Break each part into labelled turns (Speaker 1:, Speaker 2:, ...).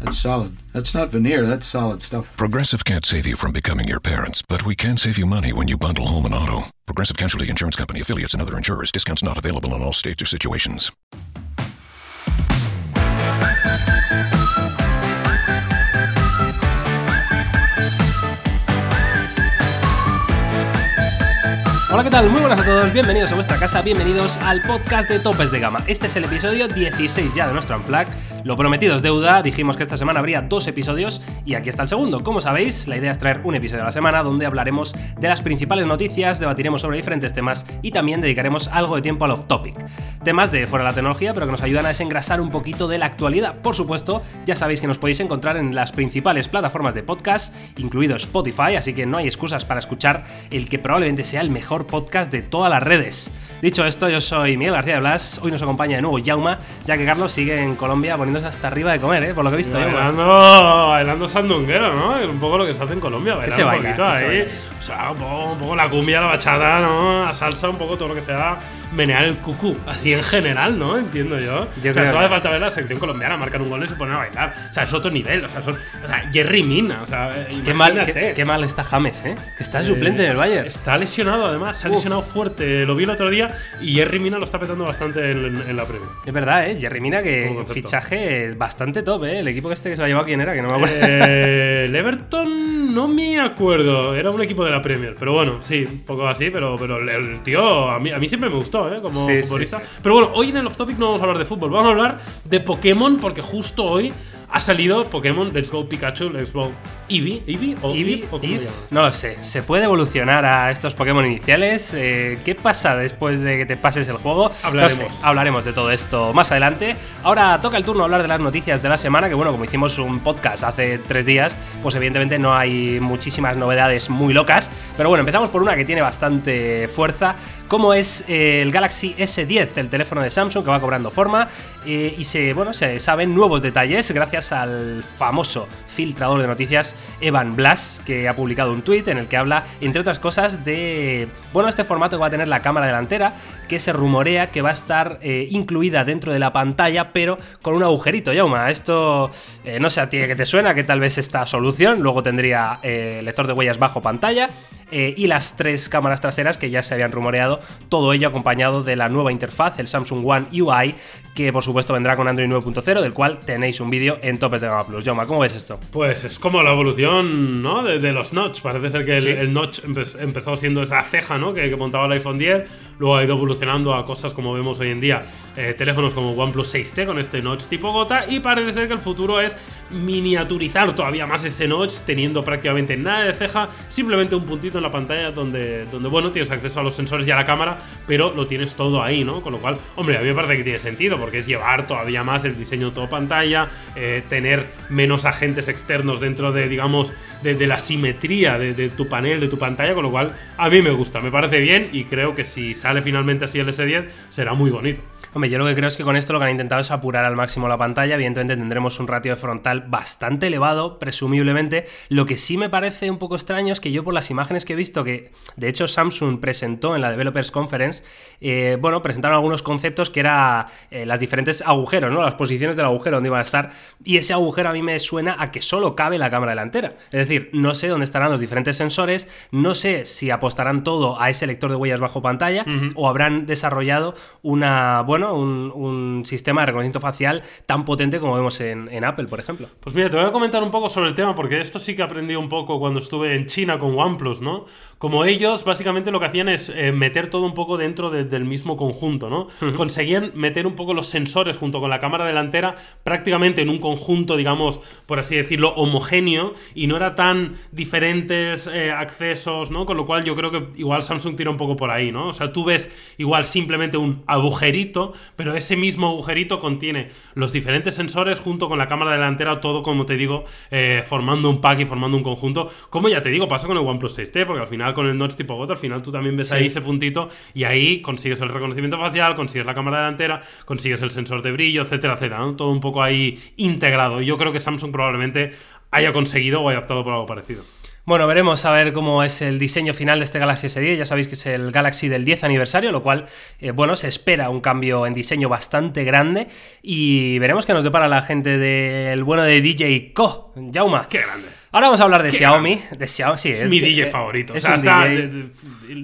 Speaker 1: That's solid. That's not veneer, that's solid stuff.
Speaker 2: Progressive can't save you from becoming your parents, but we can save you money when you bundle home and auto. Progressive Casualty Insurance Company affiliates and other insurers. Discounts not available in all states or situations.
Speaker 3: Hola, ¿qué tal? Muy buenas a todos, bienvenidos a vuestra casa, bienvenidos al podcast de Topes de Gama. Este es el episodio 16 ya de nuestro Unplug. Lo prometido es deuda, dijimos que esta semana habría dos episodios y aquí está el segundo. Como sabéis, la idea es traer un episodio a la semana donde hablaremos de las principales noticias, debatiremos sobre diferentes temas y también dedicaremos algo de tiempo al off-topic. Temas de fuera de la tecnología, pero que nos ayudan a desengrasar un poquito de la actualidad. Por supuesto, ya sabéis que nos podéis encontrar en las principales plataformas de podcast, incluido Spotify, así que no hay excusas para escuchar el que probablemente sea el mejor podcast de todas las redes. Dicho esto, yo soy Miguel García de Blas, hoy nos acompaña de nuevo Yauma, ya que Carlos sigue en Colombia poniéndose hasta arriba de comer, ¿eh? por lo que he visto. Yauma.
Speaker 4: Bailando, bailando sandunguero, ¿no? Un poco lo que se hace en Colombia, bailar
Speaker 3: se
Speaker 4: un
Speaker 3: baila?
Speaker 4: poquito
Speaker 3: ¿Qué se
Speaker 4: ahí.
Speaker 3: baila?
Speaker 4: O sea, un poco, un poco la cumbia, la bachata, ¿no? La salsa, un poco todo lo que sea menear el cucú. Así en general, ¿no? Entiendo yo.
Speaker 3: Yo
Speaker 4: o sea, solo
Speaker 3: que-
Speaker 4: hace falta ver la sección colombiana, marcan un gol y se ponen a bailar. O sea, es otro nivel. O sea, son, o sea Jerry Mina. O sea,
Speaker 3: Qué mal, qué, qué mal está James, ¿eh? Que está
Speaker 4: Eh,
Speaker 3: suplente en el Bayern.
Speaker 4: Está lesionado, además. Se ha lesionado fuerte. Lo vi el otro día y Jerry Mina lo está petando bastante en, en- en la Premier.
Speaker 3: Es verdad, ¿eh? Jerry Mina, que fichaje bastante top, ¿eh? El equipo este que se lo ha llevado, ¿quién era? Que no me acuerdo.
Speaker 4: Eh, el Everton no me acuerdo, era un equipo de la Premier, pero bueno, sí, un poco así, pero, pero el, el tío a mí, a mí siempre me gustó, ¿eh? Como
Speaker 3: Sí, sí,
Speaker 4: futbolista.
Speaker 3: sí.
Speaker 4: Pero bueno, hoy en el off topic no vamos a hablar de fútbol, vamos a hablar de Pokémon porque justo hoy ha salido Pokémon Let's Go Pikachu, Let's Go Eevee, Eevee o
Speaker 3: Eevee,
Speaker 4: o cómo
Speaker 3: no lo sé. ¿Se puede evolucionar a estos Pokémon iniciales? Eh, ¿Qué pasa después de que te pases el juego?
Speaker 4: Hablaremos.
Speaker 3: No sé, hablaremos de todo esto más adelante. Ahora toca el turno hablar de las noticias de la semana, que bueno, como hicimos un podcast hace tres días, pues evidentemente no hay muchísimas novedades muy locas. Pero bueno, empezamos por una que tiene bastante fuerza, como es eh, el Galaxy S10, el teléfono de Samsung que va cobrando forma. eh, y se, bueno, se saben nuevos detalles gracias al famoso filtrador de noticias Evan Blas, que ha publicado un tuit en el que habla, entre otras cosas, de bueno, este formato va a tener la cámara delantera, que se rumorea que va a estar eh, incluida dentro de la pantalla, pero con un agujerito, Yauma. Esto eh, no sé a ti que te suena, que tal vez esta solución luego tendría eh, lector de huellas bajo pantalla. y las tres cámaras traseras que ya se habían rumoreado, todo ello acompañado de la nueva interfaz, el Samsung One UI, que por supuesto vendrá con Android 9.0, del cual tenéis un vídeo en Topes de Gama Plus. Yauma, ¿cómo ves esto?
Speaker 4: Pues es como la evolución, ¿no? De, de los notch. Parece ser que el,
Speaker 3: Sí.
Speaker 4: el notch empe- empezó siendo esa ceja, ¿no? Que, que montaba el iPhone 10. Luego ha ido evolucionando a cosas como vemos hoy en día. eh, teléfonos como OnePlus 6T con este notch tipo gota. Y parece ser que el futuro es miniaturizar todavía más ese notch, teniendo prácticamente nada de ceja. Simplemente un puntito en la pantalla donde, donde bueno, tienes acceso a los sensores y a la cámara, pero lo tienes todo ahí, ¿no? Con lo cual, hombre, a mí me parece que tiene sentido, porque es llevar todavía más el diseño todo pantalla, eh, tener menos agentes externos dentro de, digamos, de, la simetría de, de tu panel, de tu pantalla, con lo cual a mí me gusta, me parece bien y creo que si sale finalmente así el S10 será muy bonito.
Speaker 3: Hombre, yo lo que creo es que con esto lo que han intentado es apurar al máximo la pantalla. Evidentemente tendremos un ratio de frontal bastante elevado, presumiblemente. Lo que sí me parece un poco extraño es que yo por las imágenes que he visto, que de hecho Samsung presentó en la Developers Conference, eh, bueno, presentaron algunos conceptos que era eh, las diferentes agujeros, ¿no? Las posiciones del agujero donde iban a estar. Y ese agujero a mí me suena a que solo cabe la cámara delantera. Es decir, no sé dónde estarán los diferentes sensores, no sé si apostarán todo a ese lector de huellas bajo pantalla o habrán desarrollado una, bueno, un, un sistema de reconocimiento facial tan potente como vemos en, en Apple, por ejemplo.
Speaker 4: Pues mira, te voy a comentar un poco sobre el tema, porque esto sí que aprendí un poco cuando estuve en China con OnePlus, ¿no? Como ellos básicamente lo que hacían es eh, meter todo un poco dentro de- del mismo conjunto, ¿no? Conseguían meter un poco los sensores junto con la cámara delantera prácticamente en un conjunto, digamos, por así decirlo, homogéneo y no era tan diferentes eh, accesos, ¿no? Con lo cual yo creo que igual Samsung tira un poco por ahí, ¿no? O sea, tú ves igual simplemente un agujerito, pero ese mismo agujerito contiene los diferentes sensores junto con la cámara delantera, todo como te digo, eh, formando un pack y formando un conjunto. Como ya te digo, pasa con el OnePlus 6T, porque al final con el Notch tipo GOT, al final tú también ves ahí ese puntito y ahí consigues el reconocimiento facial, consigues la cámara delantera, consigues el sensor de brillo, etcétera, etcétera, ¿no? Todo un poco ahí integrado. Y yo creo que Samsung probablemente haya conseguido o haya optado por algo parecido.
Speaker 3: Bueno, veremos a ver cómo es el diseño final de este Galaxy S10. Ya sabéis que es el Galaxy del 10 aniversario, lo cual, eh, bueno, se espera un cambio en diseño bastante grande. Y veremos qué nos depara la gente del bueno de DJ Co, Jauma.
Speaker 4: ¡Qué grande!
Speaker 3: Ahora vamos a hablar de Xiaomi. De Xiaomi, sí,
Speaker 4: Es, mi DJ
Speaker 3: eh,
Speaker 4: favorito.
Speaker 3: Es
Speaker 4: o sea, está
Speaker 3: DJ.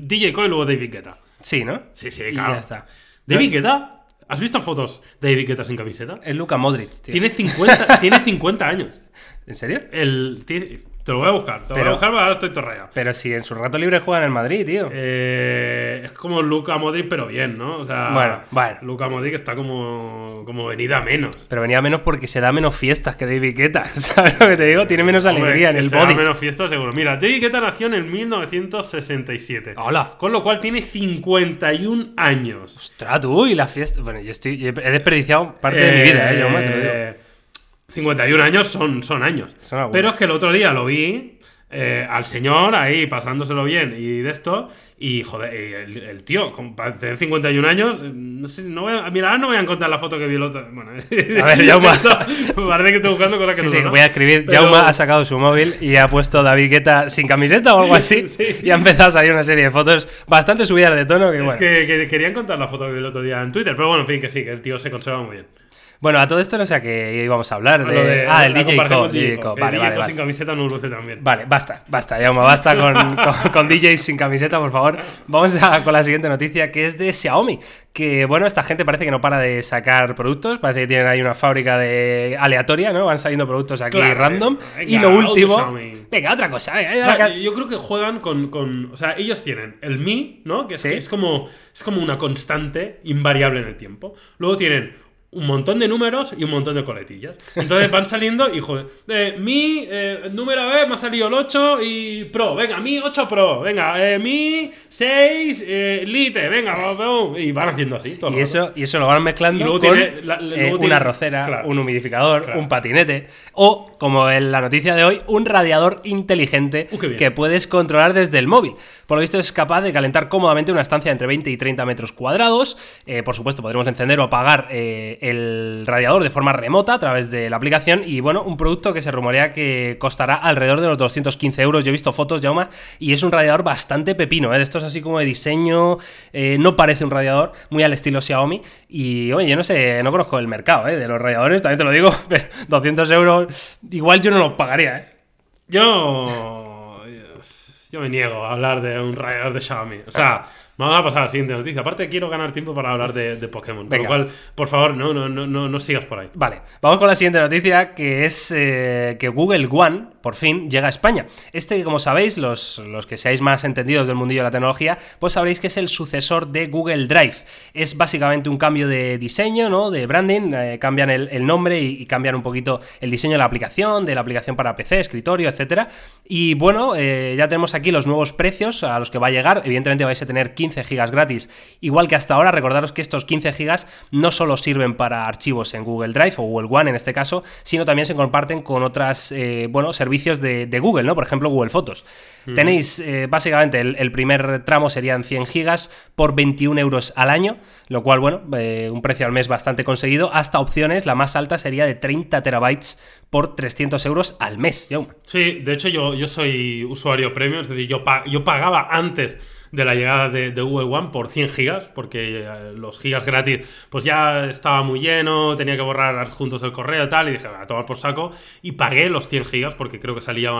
Speaker 4: DJ Coy y luego David Guetta.
Speaker 3: Sí, ¿no?
Speaker 4: Sí, sí, claro.
Speaker 3: ya está.
Speaker 4: ¿David Guetta? ¿Has visto fotos de David Guetta sin camiseta?
Speaker 3: Es Luca Modric, tío.
Speaker 4: Tiene 50, tiene 50 años.
Speaker 3: ¿En serio?
Speaker 4: El, ti- te lo voy a buscar. Te lo voy a buscar ahora estoy torreado.
Speaker 3: Pero si en su rato libre juega en el Madrid, tío.
Speaker 4: Eh, es como Luca Modric, pero bien, ¿no? O sea,
Speaker 3: Bueno, bueno.
Speaker 4: Luca Modric está como, como venida menos.
Speaker 3: Pero venía menos porque se da menos fiestas que David Guetta. ¿Sabes lo que te digo? Tiene menos
Speaker 4: Hombre,
Speaker 3: alegría en el
Speaker 4: será
Speaker 3: body.
Speaker 4: menos fiesta, seguro. Mira, David Guetta nació en el 1967.
Speaker 3: Hola.
Speaker 4: Con lo cual tiene 51 años.
Speaker 3: Ostras, tú, y la fiesta. Bueno, yo estoy. yo he desperdiciado parte de mi vida, ¿eh? Yo te lo digo.
Speaker 4: Eh, 51 años son, son años.
Speaker 3: Son.
Speaker 4: Pero es que el otro día lo vi eh, al señor ahí pasándoselo bien y de esto. Y joder, el, el tío, con tener 51 años, eh, no sé, no voy a, mira, ahora no voy a encontrar la foto que vi el otro. Bueno, a
Speaker 3: ver, Jaume.
Speaker 4: Parece que estoy buscando cosas que
Speaker 3: Sí,
Speaker 4: no
Speaker 3: sí, voy a escribir.
Speaker 4: Pero-
Speaker 3: Jauma ha sacado su móvil y ha puesto David Guetta sin camiseta o algo así.
Speaker 4: Sí.
Speaker 3: Y ha empezado a salir una serie de fotos bastante subidas de tono. Que,
Speaker 4: Es que, que quería encontrar la foto que vi el otro día en Twitter, pero bueno, en fin, que sí, que el tío se conserva muy bien.
Speaker 3: Bueno, a todo esto no sé a qué íbamos a hablar. De...
Speaker 4: de-
Speaker 3: ah, el DJ Co.
Speaker 4: con
Speaker 3: DJ Co. Vale,
Speaker 4: DJ
Speaker 3: vale, vale.
Speaker 4: sin camiseta no luce tan bien.
Speaker 3: Vale, basta, basta, Jauma, basta con, con, con DJs sin camiseta, por favor. Vamos a, con la siguiente noticia, que es de Xiaomi. Que, bueno, esta gente parece que no para de sacar productos, parece que tienen ahí una fábrica de aleatoria, ¿no? Van saliendo productos aquí
Speaker 4: Claro,
Speaker 3: random.
Speaker 4: venga,
Speaker 3: y lo último... Venga, otra cosa. venga,
Speaker 4: O sea,
Speaker 3: otra-
Speaker 4: yo creo que juegan con, con- O sea, ellos tienen el Mi, ¿no? Que es,
Speaker 3: Sí.
Speaker 4: que es, como, es como una constante invariable en el tiempo. Luego tienen un montón de números y un montón de coletillas. Entonces van saliendo y, joder, eh, Mi, eh, número B, me ha salido el 8 y Pro. Venga, Mi 8 Pro. Venga, eh, Mi 6 eh, Lite. Venga, y van haciendo así. todo
Speaker 3: Y eso, y eso lo van mezclando
Speaker 4: Y luego
Speaker 3: con
Speaker 4: tiene la- luego
Speaker 3: una
Speaker 4: tiene-
Speaker 3: arrocera,
Speaker 4: claro.
Speaker 3: un humidificador,
Speaker 4: Claro.
Speaker 3: un patinete o, como en la noticia de hoy, un radiador inteligente
Speaker 4: Uh,
Speaker 3: que puedes controlar desde el móvil. Por lo visto es capaz de calentar cómodamente una estancia entre 20 y 30 metros cuadrados. Por supuesto, podremos encender o apagar el radiador de forma remota a través de la aplicación y, bueno, un producto que se rumorea que costará alrededor de los 215 euros. Yo he visto fotos, y es un radiador bastante pepino, ¿eh? de estos así como de diseño, eh, no parece un radiador, muy al estilo Xiaomi. Y oye, yo no sé, no conozco el mercado ¿eh? de los radiadores, también te lo digo, pero 200 euros, igual yo no los pagaría. ¿eh?
Speaker 4: Yo. Yo me niego a hablar de un radiador de Xiaomi. O sea, vamos a pasar a la siguiente noticia. Aparte, quiero ganar tiempo para hablar de, de Pokémon.
Speaker 3: Venga.
Speaker 4: lo cual, por favor, no, no, no, no, no sigas por ahí.
Speaker 3: Vale, vamos con la siguiente noticia, que es eh, que Google One por fin llega a España. Este, como sabéis, los, los que seáis más entendidos del mundillo de la tecnología, pues sabréis que es el sucesor de Google Drive. Es básicamente un cambio de diseño, ¿no? De branding, eh, cambian el, el nombre y, y cambian un poquito el diseño de la aplicación, de la aplicación para PC, escritorio, etcétera. Y bueno, eh, ya tenemos aquí los nuevos precios a los que va a llegar. Evidentemente vais a tener 15 gigas gratis, igual que hasta ahora. Recordaros que estos 15 gigas no solo sirven para archivos en Google Drive o Google One en este caso, sino también se comparten con otras, eh, bueno, servicios de, de Google, ¿no? Por ejemplo, Google Fotos. Tenéis, eh, básicamente, el, el primer tramo serían 100 gigas por 21 euros al año, lo cual, bueno, eh, un precio al mes bastante conseguido. Hasta opciones, la más alta sería de 30 terabytes por 300 euros al mes. Jaume.
Speaker 4: Sí, de hecho, yo, yo soy usuario premium. Es decir, yo, pa- yo pagaba antes de la llegada de, de Google One por 100 gigas, porque eh, los gigas gratis pues ya estaba muy lleno, tenía que borrar adjuntos del correo y tal, y dije, a tomar por saco, y pagué los 100 gigas, porque creo que salía,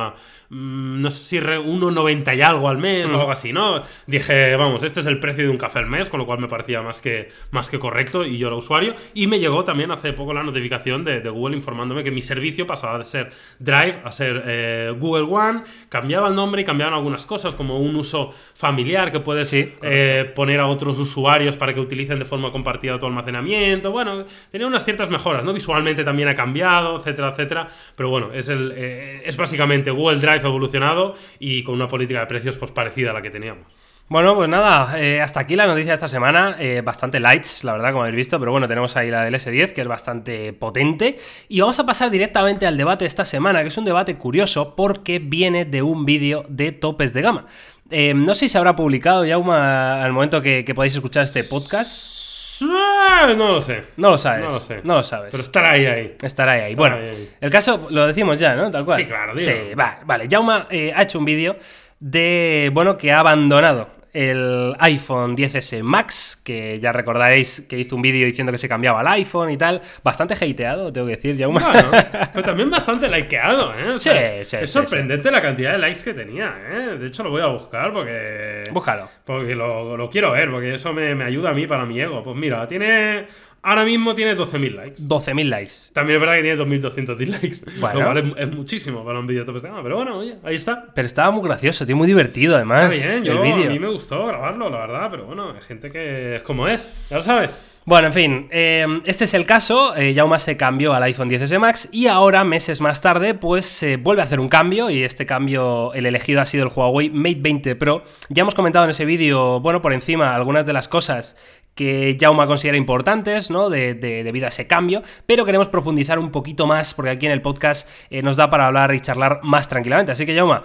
Speaker 4: mm, no sé si re- 1,90 y algo al mes o algo así, ¿no? Dije, vamos, este es el precio de un café al mes, con lo cual me parecía más que, más que correcto, y yo era usuario, y me llegó también hace poco la notificación de, de Google informándome que mi servicio pasaba de ser Drive a ser eh, Google One, cambiaba el nombre y cambiaban algunas cosas, como un uso familiar que puedes
Speaker 3: Sí,
Speaker 4: eh, poner a otros usuarios para que utilicen de forma compartida tu almacenamiento. Bueno, tenía unas ciertas mejoras, ¿no? Visualmente también ha cambiado, etcétera, etcétera. Pero bueno, es, el, eh, es básicamente Google Drive evolucionado y con una política de precios pues parecida a la que teníamos.
Speaker 3: Bueno, pues nada, eh, hasta aquí la noticia de esta semana. eh, bastante lights, la verdad, como habéis visto, pero bueno, tenemos ahí la del S10, que es bastante potente. Y vamos a pasar directamente al debate de esta semana, que es un debate curioso porque viene de un vídeo de topes de gama. Eh, no sé si se habrá publicado ya al momento que, que podáis escuchar este podcast.
Speaker 4: No lo sé.
Speaker 3: No lo sabes.
Speaker 4: No lo sé.
Speaker 3: No lo sabes.
Speaker 4: Pero estará ahí, ahí.
Speaker 3: Estará ahí. ahí.
Speaker 4: Estará
Speaker 3: Bueno,
Speaker 4: ahí,
Speaker 3: el caso lo decimos ya, ¿no? Tal cual.
Speaker 4: Sí, claro, dilo.
Speaker 3: Sí, va, vale. Jauma eh, ha hecho un vídeo de, bueno, que ha abandonado el iPhone 10S Max, que ya recordaréis que hizo un vídeo diciendo que se cambiaba el iPhone y tal. Bastante hateado, tengo que decir, Jauma.
Speaker 4: Bueno, pero también bastante likeado, ¿eh? O sea,
Speaker 3: Sí,
Speaker 4: es,
Speaker 3: sí,
Speaker 4: es
Speaker 3: sí,
Speaker 4: sorprendente la cantidad de likes que tenía, ¿eh? De hecho, lo voy a buscar porque.
Speaker 3: Búscalo.
Speaker 4: Porque lo, lo quiero ver, porque eso me, me ayuda a mí para mi ego. Pues mira, tiene. Ahora mismo tiene 12.000 likes.
Speaker 3: 12.000 likes.
Speaker 4: También es verdad que tiene 2.200 dislikes.
Speaker 3: Bueno.
Speaker 4: Lo cual es, es muchísimo para un vídeo de gama. Pero bueno, oye, ahí está.
Speaker 3: Pero estaba muy gracioso, tío, muy divertido además.
Speaker 4: Está bien,
Speaker 3: el
Speaker 4: yo, a mí me gustó grabarlo, la verdad. Pero bueno, hay gente que es como es. Ya lo sabes.
Speaker 3: Bueno, en fin, eh, este es el caso. Eh, Jauma se cambió al iPhone 10S Max y ahora, meses más tarde, pues se vuelve a hacer un cambio y este cambio, el elegido ha sido el Huawei Mate 20 Pro. Ya hemos comentado en ese vídeo, bueno, por encima, algunas de las cosas que Jauma considera importantes, ¿no? De, de- debido a ese cambio, pero queremos profundizar un poquito más porque aquí en el podcast eh, nos da para hablar y charlar más tranquilamente. Así que, Jauma,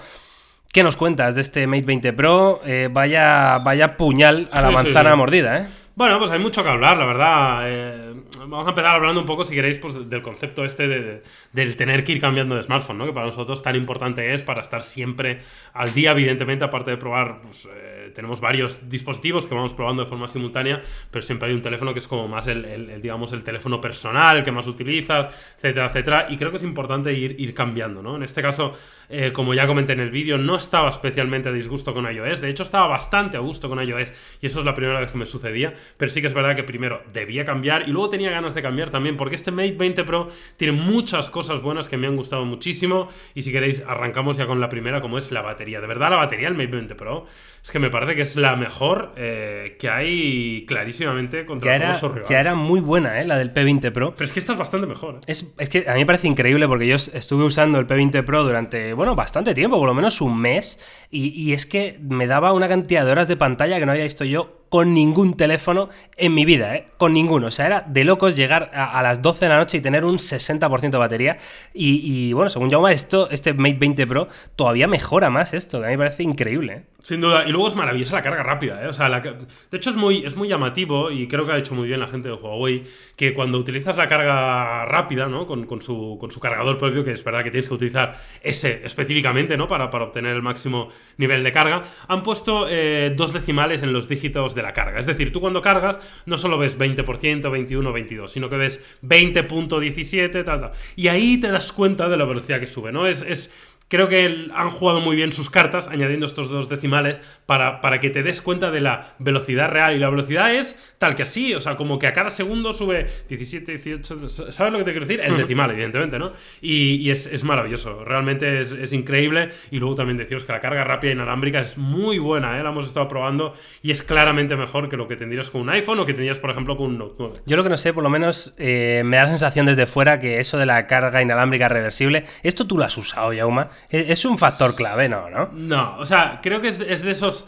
Speaker 3: ¿qué nos cuentas de este Mate 20 Pro? Eh, vaya, vaya puñal a la
Speaker 4: Sí,
Speaker 3: manzana
Speaker 4: sí.
Speaker 3: mordida, ¿eh?
Speaker 4: Bueno, pues hay mucho que hablar, la verdad. Eh, vamos a empezar hablando un poco, si queréis, pues, del concepto este de, de- del tener que ir cambiando de smartphone, ¿no? Que para nosotros tan importante es para estar siempre al día, evidentemente, aparte de probar, pues, tenemos varios dispositivos que vamos probando de forma simultánea, pero siempre hay un teléfono que es como más el, digamos, el teléfono personal que más utilizas, etcétera, etcétera. Y creo que es importante ir, ir cambiando, ¿no? En este caso, eh, como ya comenté en el vídeo, no estaba especialmente a disgusto con iOS. De hecho, estaba bastante a gusto con iOS y eso es la primera vez que me sucedía. Pero sí que es verdad que primero debía cambiar y luego tenía ganas de cambiar también porque este Mate 20 Pro tiene muchas cosas buenas que me han gustado muchísimo. Y si queréis, arrancamos ya con la primera, como es la batería. De verdad, la batería del Mate 20 Pro es que me parece que es la mejor eh, que hay clarísimamente contra
Speaker 3: Ya
Speaker 4: todos
Speaker 3: era, ya era muy buena, ¿eh? La del P20 Pro.
Speaker 4: Pero es que esta es bastante mejor. ¿eh?
Speaker 3: Es, es que a mí me parece increíble porque yo es- estuve usando el P20 Pro durante, bueno, bastante tiempo, por lo menos un mes, y, y es que me daba una cantidad de horas de pantalla que no había visto yo con ningún teléfono en mi vida, ¿eh? Con ninguno. O sea, era de locos llegar a, las 12 de la noche y tener un 60% de batería. Y, bueno, según Jaume, esto, este Mate 20 Pro todavía mejora más esto, que a mí me parece increíble, ¿eh?
Speaker 4: Sin duda. Y luego es maravillosa la carga rápida, ¿eh? O sea, de hecho es muy, es muy llamativo y creo que ha hecho muy bien la gente de Huawei que cuando utilizas la carga rápida, ¿no? Con, con su, con su cargador propio, que es verdad que tienes que utilizar ese específicamente, ¿no? Para, para obtener el máximo nivel de carga, han puesto eh, dos decimales en los dígitos de la carga. Es decir, tú cuando cargas no solo ves 20%, 21, 22, sino que ves 20.17, tal, tal. Y ahí te das cuenta de la velocidad que sube, ¿no? Es... es Creo que han jugado muy bien sus cartas, añadiendo estos dos decimales, para, para que te des cuenta de la velocidad real. Y la velocidad es tal que así, o sea, como que a cada segundo sube 17, 18. ¿Sabes lo que te quiero decir? El decimal, evidentemente, ¿no? Y, y es, es maravilloso, realmente es, es increíble. Y luego también deciros que la carga rápida inalámbrica es muy buena, ¿eh? La hemos estado probando y es claramente mejor que lo que tendrías con un iPhone o que tendrías, por ejemplo, con un Note 9.
Speaker 3: Yo lo que no sé, por lo menos eh, me da la sensación desde fuera que eso de la carga inalámbrica reversible, esto tú lo has usado, Yauma. Es, es un factor clave, ¿no? ¿no?
Speaker 4: No, o sea, creo que es, es de esos.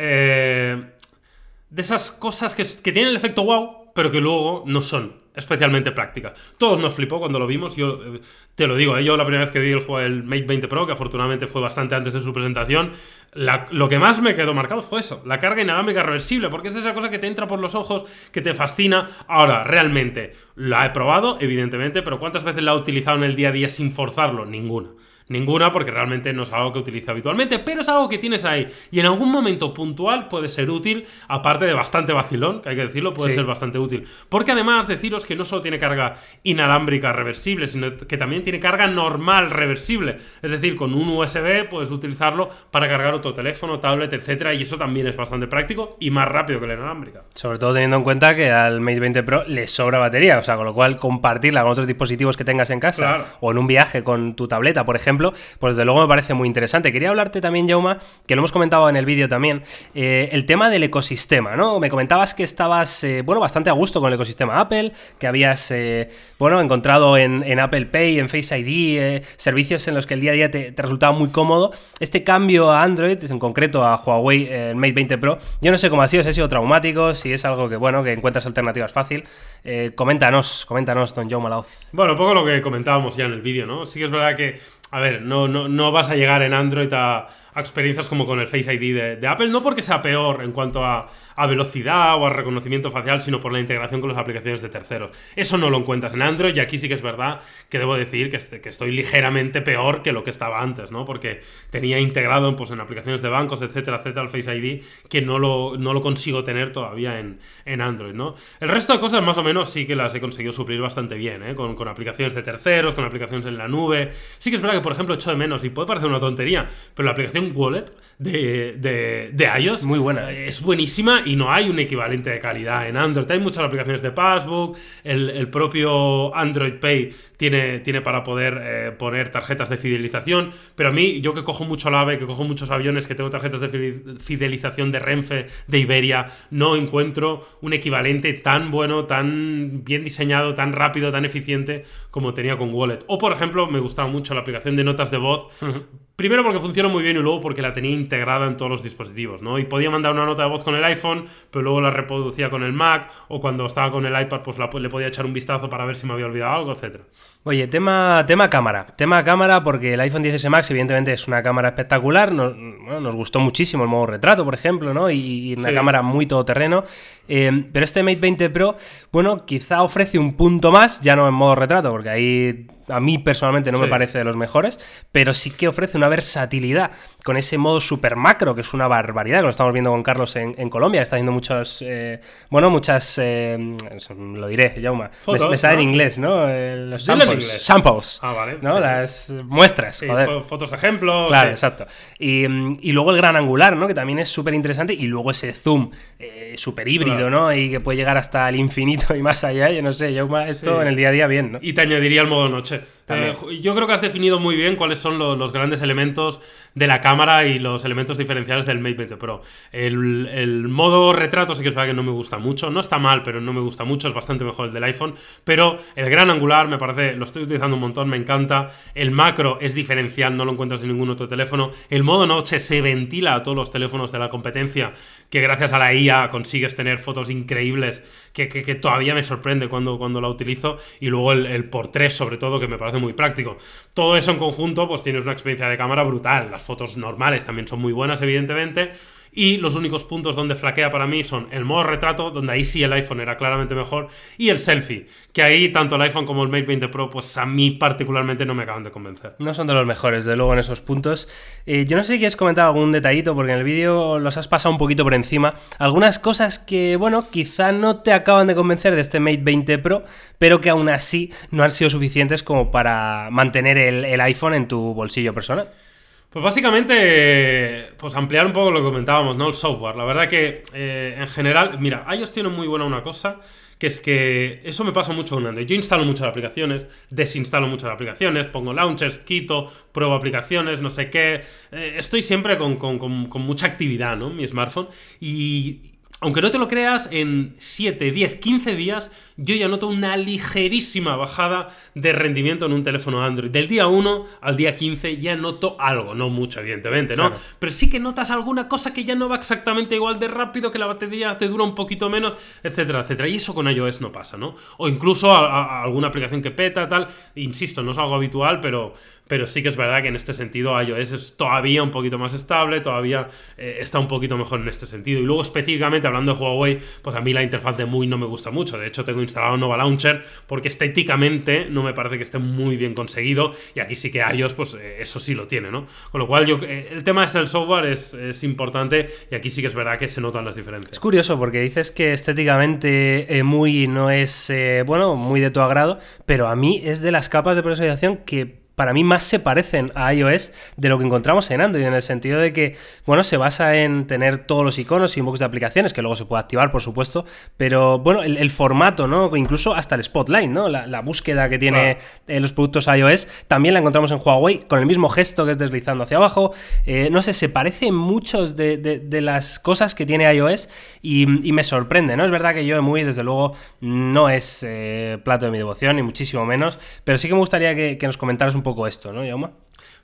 Speaker 4: Eh, de esas cosas que, tienen el efecto wow, pero que luego no son especialmente prácticas. Todos nos flipó cuando lo vimos. Yo eh, te lo digo, eh, yo la primera vez que vi el juego del Mate 20 Pro, que afortunadamente fue bastante antes de su presentación, lo que más me quedó marcado fue eso: la carga inalámbrica reversible, porque es esa cosa que te entra por los ojos, que te fascina. Ahora, realmente, la he probado, evidentemente, pero ¿cuántas veces la he utilizado en el día a día sin forzarlo? Ninguna. Ninguna, porque realmente no es algo que utilice habitualmente, pero es algo que tienes ahí. Y en algún momento puntual puede ser útil, aparte de bastante vacilón, que hay que decirlo, puede
Speaker 3: Sí.
Speaker 4: ser bastante útil. Porque además, deciros que no solo tiene carga inalámbrica reversible, sino que también tiene carga normal reversible. Es decir, con un USB puedes utilizarlo para cargar otro teléfono, tablet, etcétera, y eso también es bastante práctico y más rápido que la inalámbrica.
Speaker 3: Sobre todo teniendo en cuenta que al Mate 20 Pro le sobra batería, o sea, con lo cual compartirla con otros dispositivos que tengas en casa
Speaker 4: Claro.
Speaker 3: o en un viaje con tu tableta, por ejemplo, ejemplo, pues desde luego me parece muy interesante. Quería hablarte también, Jauma, que lo hemos comentado en el vídeo también, eh, el tema del ecosistema, ¿no? Me comentabas que estabas, eh, bueno, bastante a gusto con el ecosistema Apple, que habías, eh, bueno, encontrado en, Apple Pay, en Face ID, servicios en los que el día a día te, resultaba muy cómodo. Este cambio a Android, en concreto a Huawei Mate 20 Pro, yo no sé cómo ha sido, si ha sido traumático, si es algo que, bueno, que encuentras alternativas fácil. coméntanos, coméntanos, don Joe Malauz.
Speaker 4: Bueno, un poco lo que comentábamos ya en el vídeo, ¿no? Sí que es verdad que, a ver, no, no, no vas a llegar en Android a, experiencias como con el Face ID de, Apple, no porque sea peor en cuanto a, velocidad o a reconocimiento facial, sino por la integración con las aplicaciones de terceros. Eso no lo encuentras en Android y aquí sí que es verdad que debo decir que, que estoy ligeramente peor que lo que estaba antes, ¿no? Porque tenía integrado pues, en aplicaciones de bancos, etcétera, etcétera, el Face ID, que no lo, no lo consigo tener todavía en, en Android, ¿no? El resto de cosas más o menos sí que las he conseguido suplir bastante bien, ¿eh? Con, con aplicaciones de terceros, con aplicaciones en la nube. Sí que es verdad que, por ejemplo, echo de menos, y puede parecer una tontería, pero la aplicación Wallet de, de, de iOS
Speaker 3: Muy buena.
Speaker 4: es buenísima y no hay un equivalente de calidad en Android. Hay muchas aplicaciones de Passbook, el, propio Android Pay tiene, tiene para poder eh, poner tarjetas de fidelización, pero a mí, yo que cojo mucho la AVE, que cojo muchos aviones, que tengo tarjetas de fidelización de Renfe, de Iberia, no encuentro un equivalente tan bueno, tan bien diseñado, tan rápido, tan eficiente como tenía con Wallet. O, por ejemplo, me gustaba mucho la aplicación de notas de voz. Primero porque funciona muy bien y luego porque la tenía integrada en todos los dispositivos, ¿no? Y podía mandar una nota de voz con el iPhone, pero luego la reproducía con el Mac, o cuando estaba con el iPad, pues le podía echar un vistazo para ver si me había olvidado algo, etcétera.
Speaker 3: Oye, tema, tema cámara. Tema cámara, porque el iPhone 10S Max, evidentemente, es una cámara espectacular. Nos, nos gustó muchísimo el modo retrato, por ejemplo, ¿no? Y, una cámara muy todoterreno. Eh, pero este Mate 20 Pro, bueno, quizá ofrece un punto más, ya no en modo retrato, porque ahí a mí personalmente no me parece de los mejores, pero sí que ofrece una versatilidad con ese modo super macro, que es una barbaridad, que lo estamos viendo con Carlos en, Colombia, está haciendo muchas, eh, bueno, muchas, eh, lo diré, Jauma, me, me, sale en inglés, ¿no? Eh, los samples, samples
Speaker 4: ah, vale,
Speaker 3: ¿no? Las muestras,
Speaker 4: fotos de ejemplos.
Speaker 3: Claro, exacto. Y, y, luego el gran angular, ¿no? Que también es súper interesante, y luego ese zoom súper híbrido, ¿no? Y que puede llegar hasta el infinito y más allá, yo no sé, Jauma, esto en el día a día bien, ¿no?
Speaker 4: Y te añadiría el modo noche. said, Eh, yo creo que has definido muy bien cuáles son los, grandes elementos de la cámara y los elementos diferenciales del Mate 20 Pro. El, modo retrato sí que es verdad que no me gusta mucho. No está mal, pero no me gusta mucho. Es bastante mejor el del iPhone. Pero el gran angular me parece, lo estoy utilizando un montón, me encanta. El macro es diferencial, no lo encuentras en ningún otro teléfono. El modo noche se ventila a todos los teléfonos de la competencia, que gracias a la IA consigues tener fotos increíbles que, todavía me sorprende cuando, cuando la utilizo. Y luego el, el por 3 sobre todo, que me parece muy práctico. Todo eso en conjunto, pues tienes una experiencia de cámara brutal. Las fotos normales también son muy buenas, evidentemente. Y los únicos puntos donde flaquea para mí son el modo retrato, donde ahí sí el iPhone era claramente mejor, y el selfie, que ahí tanto el iPhone como el Mate 20 Pro, pues a mí particularmente no me acaban de convencer.
Speaker 3: No son de los mejores, de luego, en esos puntos. Eh, yo no sé si quieres comentar algún detallito, porque en el vídeo los has pasado un poquito por encima. Algunas cosas que, bueno, quizá no te acaban de convencer de este Mate 20 Pro, pero que aún así no han sido suficientes como para mantener el iPhone en tu bolsillo personal.
Speaker 4: Pues básicamente, pues ampliar un poco lo que comentábamos, ¿no? El software. La verdad que eh, en general, mira, iOS tiene muy buena una cosa, que es que eso me pasa mucho con Android. Yo instalo muchas aplicaciones, desinstalo muchas aplicaciones, pongo launchers, quito, pruebo aplicaciones, no sé qué. Eh, estoy siempre con, con, con, mucha actividad, ¿no? Mi smartphone. Y aunque no te lo creas, en 7, 10, 15 días yo ya noto una ligerísima bajada de rendimiento en un teléfono Android. Del día 1 al día 15 ya noto algo, no mucho evidentemente, ¿no? Pero sí que notas alguna cosa que ya no va exactamente igual de rápido, que la batería te dura un poquito menos, etcétera, etcétera. Y eso con iOS no pasa, ¿no? O incluso alguna aplicación que peta, tal. Insisto, no es algo habitual, pero pero sí que es verdad que en este sentido iOS es todavía un poquito más estable, todavía eh, está un poquito mejor en este sentido. Y luego específicamente hablando de Huawei, pues a mí la interfaz de MUI no me gusta mucho. De hecho, tengo instalado Nova Launcher porque estéticamente no me parece que esté muy bien conseguido. Y aquí sí que iOS, pues eh, eso sí lo tiene, ¿no? Con lo cual, yo, eh, el tema este del software es, es, importante y aquí sí que es verdad que se notan las diferencias.
Speaker 3: Es curioso porque dices que estéticamente MUI no es, bueno, muy de tu agrado, pero a mí es de las capas de personalización que para mí más se parecen a iOS de lo que encontramos en Android, en el sentido de que, bueno, se basa en tener todos los iconos y inbox de aplicaciones, que luego se puede activar, por supuesto, pero bueno, el, formato, ¿no? Incluso hasta el Spotlight, ¿no? La, búsqueda que tiene eh, los productos iOS, también la encontramos en Huawei, con el mismo gesto que es deslizando hacia abajo. Eh, no sé, se parece muchos de, las cosas que tiene iOS y, me sorprende, ¿no? Es verdad que yo muy, desde luego, no es eh, plato de mi devoción, ni muchísimo menos, pero sí que me gustaría que, que nos comentaras un poco esto, ¿no, Yauma?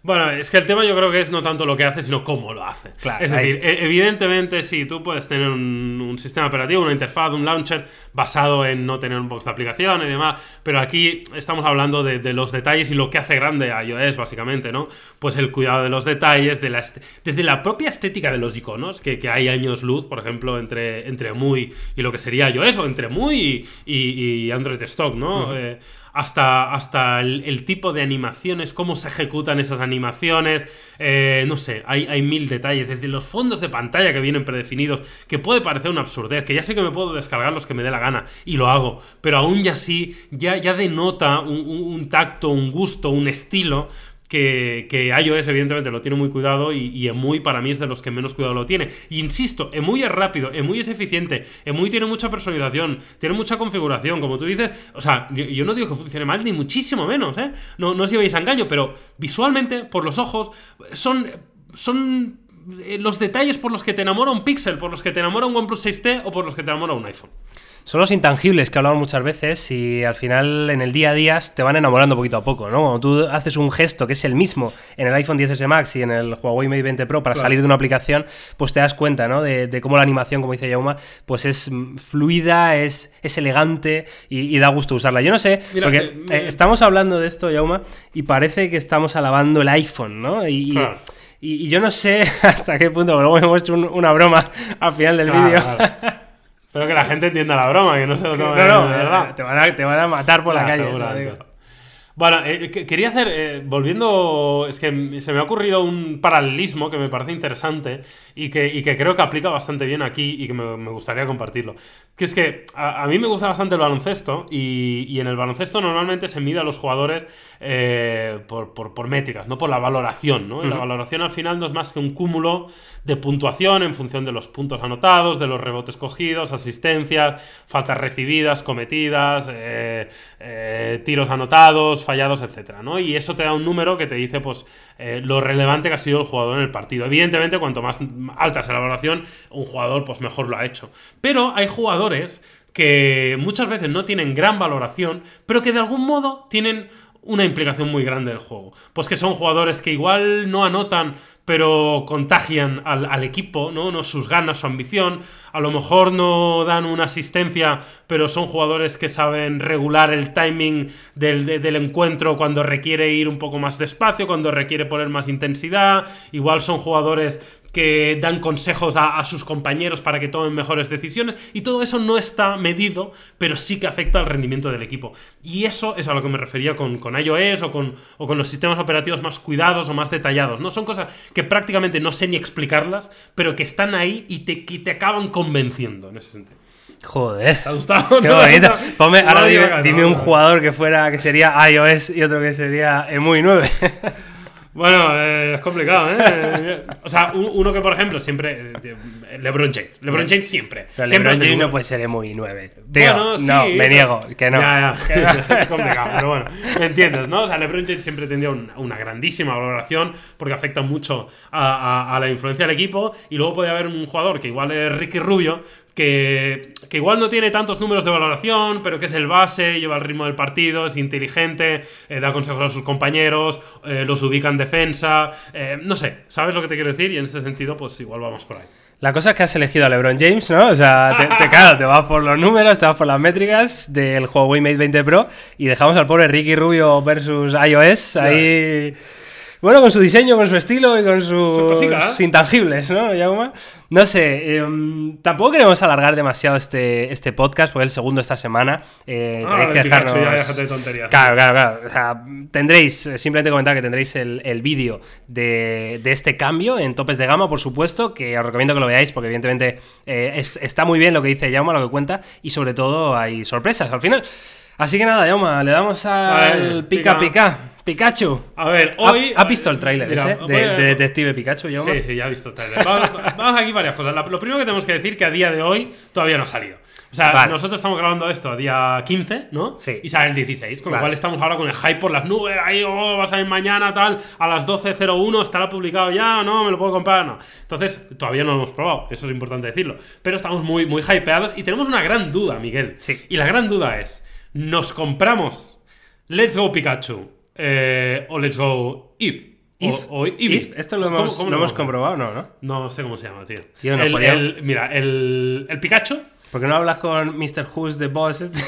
Speaker 4: Bueno, es que el tema yo creo que es no tanto lo que hace, sino cómo lo hace.
Speaker 3: Claro,
Speaker 4: es decir, e- evidentemente, si tú puedes tener un, sistema operativo, una interfaz, un launcher basado en no tener un box de aplicación y demás, pero aquí estamos hablando de, los detalles y lo que hace grande a iOS, básicamente, ¿no? Pues el cuidado de los detalles, de la desde la propia estética de los iconos, que, hay años luz, por ejemplo, entre, entre muy y lo que sería iOS, o entre muy y, Android Stock, ¿no? Eh, hasta, hasta el, tipo de animaciones, cómo se ejecutan esas animaciones, eh, no sé, hay, hay, mil detalles, desde los fondos de pantalla que vienen predefinidos, que puede parecer una absurdez, que ya sé que me puedo descargar los que me dé la gana, y lo hago, pero aún ya sí, ya, ya denota un tacto, un gusto, un estilo que, que, iOS evidentemente lo tiene muy cuidado y, y, EMUI para mí es de los que menos cuidado lo tiene. Insisto, EMUI es rápido, EMUI es eficiente, EMUI tiene mucha personalización, tiene mucha configuración, como tú dices. O sea, yo, no digo que funcione mal, ni muchísimo menos, ¿eh? No, no os llevéis a engaño, pero visualmente, por los ojos, son... son eh, los detalles por los que te enamora un Pixel, por los que te enamora un OnePlus 6T o por los que te enamora un iPhone.
Speaker 3: Son los intangibles que hablamos muchas veces y al final en el día a día te van enamorando poquito a poco, ¿no? Cuando tú haces un gesto que es el mismo en el iPhone 10S Max y en el Huawei Mate 20 Pro para salir de una aplicación, pues te das cuenta, ¿no? De, cómo la animación, como dice Yauma, pues es fluida, es, es elegante y, da gusto usarla. Yo no sé, porque eh, estamos hablando de esto, Yauma, y parece que estamos alabando el iPhone, ¿no? Y, y, yo no sé hasta qué punto, luego hemos hecho una broma al final del vídeo.
Speaker 4: Espero que la gente entienda la broma, que no se lo
Speaker 3: tomen no, no, de verdad. Te van, a, te van a matar por la calle.
Speaker 4: Bueno, eh, quería hacer, eh, volviendo, es que se me ha ocurrido un paralelismo que me parece interesante y que, que creo que aplica bastante bien aquí y que me, gustaría compartirlo. Que es que a, mí me gusta bastante el baloncesto y, en el baloncesto normalmente se mide a los jugadores eh, por, métricas, no por la valoración. ¿no? La valoración al final no es más que un cúmulo de puntuación en función de los puntos anotados, de los rebotes cogidos, asistencias, faltas recibidas, cometidas, tiros anotados fallados, etcétera, ¿no? Y eso te da un número que te dice, pues, eh, lo relevante que ha sido el jugador en el partido. Evidentemente, cuanto más alta sea la valoración, un jugador, pues, mejor lo ha hecho. Pero hay jugadores que muchas veces no tienen gran valoración, pero que de algún modo tienen una implicación muy grande del juego. Pues que son jugadores que igual no anotan pero contagian al, equipo, ¿no? ¿no? Sus ganas, su ambición. A lo mejor no dan una asistencia, pero son jugadores que saben regular el timing del, del, encuentro cuando requiere ir un poco más despacio, cuando requiere poner más intensidad. Igual son jugadores que dan consejos a, sus compañeros para que tomen mejores decisiones y todo eso no está medido, pero sí que afecta al rendimiento del equipo. Y eso es a lo que me refería con, con iOS o con, o con los sistemas operativos más cuidados o más detallados. No son cosas que prácticamente no sé ni explicarlas, pero que están ahí y te, te acaban convenciendo en ese sentido.
Speaker 3: Joder.
Speaker 4: ¿Te ha gustado?
Speaker 3: Qué bonito. ahora dime, un jugador que fuera que sería iOS y otro que sería EMUI 9.
Speaker 4: Bueno, eh, es complicado, ¿eh? o sea, uno que, por ejemplo, siempre. Eh, LeBron James. LeBron James siempre.
Speaker 3: LeBron James no puede ser muy 9. bueno, sí, no, me niego, que no.
Speaker 4: Ya, ya. es complicado, pero bueno. ¿Me entiendes, no? O sea, LeBron James siempre tendría una grandísima valoración porque afecta mucho a, a, la influencia del equipo. Y luego puede haber un jugador que igual es Ricky Rubio, que, igual no tiene tantos números de valoración, pero que es el base, lleva el ritmo del partido, es inteligente, eh, da consejos a sus compañeros, eh, los ubica en defensa, eh, no sé, ¿sabes lo que te quiero decir? Y en este sentido, pues igual vamos por ahí.
Speaker 3: La cosa es que has elegido a LeBron James, ¿no? O sea, te, te, claro, te vas por los números, te vas por las métricas del Huawei Mate 20 Pro y dejamos al pobre Ricky Rubio versus iOS ahí... Bueno, con su diseño, con su estilo y con sus intangibles, ¿no, Yauma? No sé, em, tampoco queremos alargar demasiado este, este podcast, porque es el segundo esta semana.
Speaker 4: Eh, ah, que dejarnos... de tonterías.
Speaker 3: Claro, claro, claro. O sea, tendréis, eh, simplemente comentar que tendréis el, el vídeo de, de, este cambio en topes de gama, por supuesto, que os recomiendo que lo veáis, porque evidentemente eh, está muy bien lo que dice Yauma, lo que cuenta, y sobre todo hay sorpresas al final. Así que nada, Yauma, le damos al pica pica. Pikachu.
Speaker 4: A ver,
Speaker 3: ¿Ha-
Speaker 4: hoy.
Speaker 3: ¿Has visto el tráiler ese? De, de Detective Pikachu, yo.
Speaker 4: Sí, sí, ya he visto el trailer. Vamos, vamos aquí varias cosas. Lo primero que tenemos que decir que a día de hoy todavía no ha salido. O sea,
Speaker 3: Vale.
Speaker 4: nosotros estamos grabando esto a día 15, ¿no?
Speaker 3: Sí.
Speaker 4: Y sale el 16, con
Speaker 3: Vale.
Speaker 4: lo cual estamos ahora con el hype por las nubes. Ahí, oh, va a salir mañana, tal. A las 12.01 estará publicado ya, ¿no? ¿Me lo puedo comprar? No. Entonces, todavía no lo hemos probado. Eso es importante decirlo. Pero estamos muy, muy hypeados y tenemos una gran duda, Miguel.
Speaker 3: Sí.
Speaker 4: Y la gran duda es: ¿nos compramos Let's Go Pikachu eh, o Let's Go Eve?
Speaker 3: If,
Speaker 4: o.
Speaker 3: If, esto lo
Speaker 4: ¿Cómo-
Speaker 3: hemos,
Speaker 4: cómo
Speaker 3: lo hemos comprobado, ¿no? ¿no?
Speaker 4: No sé cómo se llama, tío.
Speaker 3: Tío, nos
Speaker 4: el, mira, el, el Pikachu.
Speaker 3: ¿Por qué no hablas con Mr. Who's the Boss este?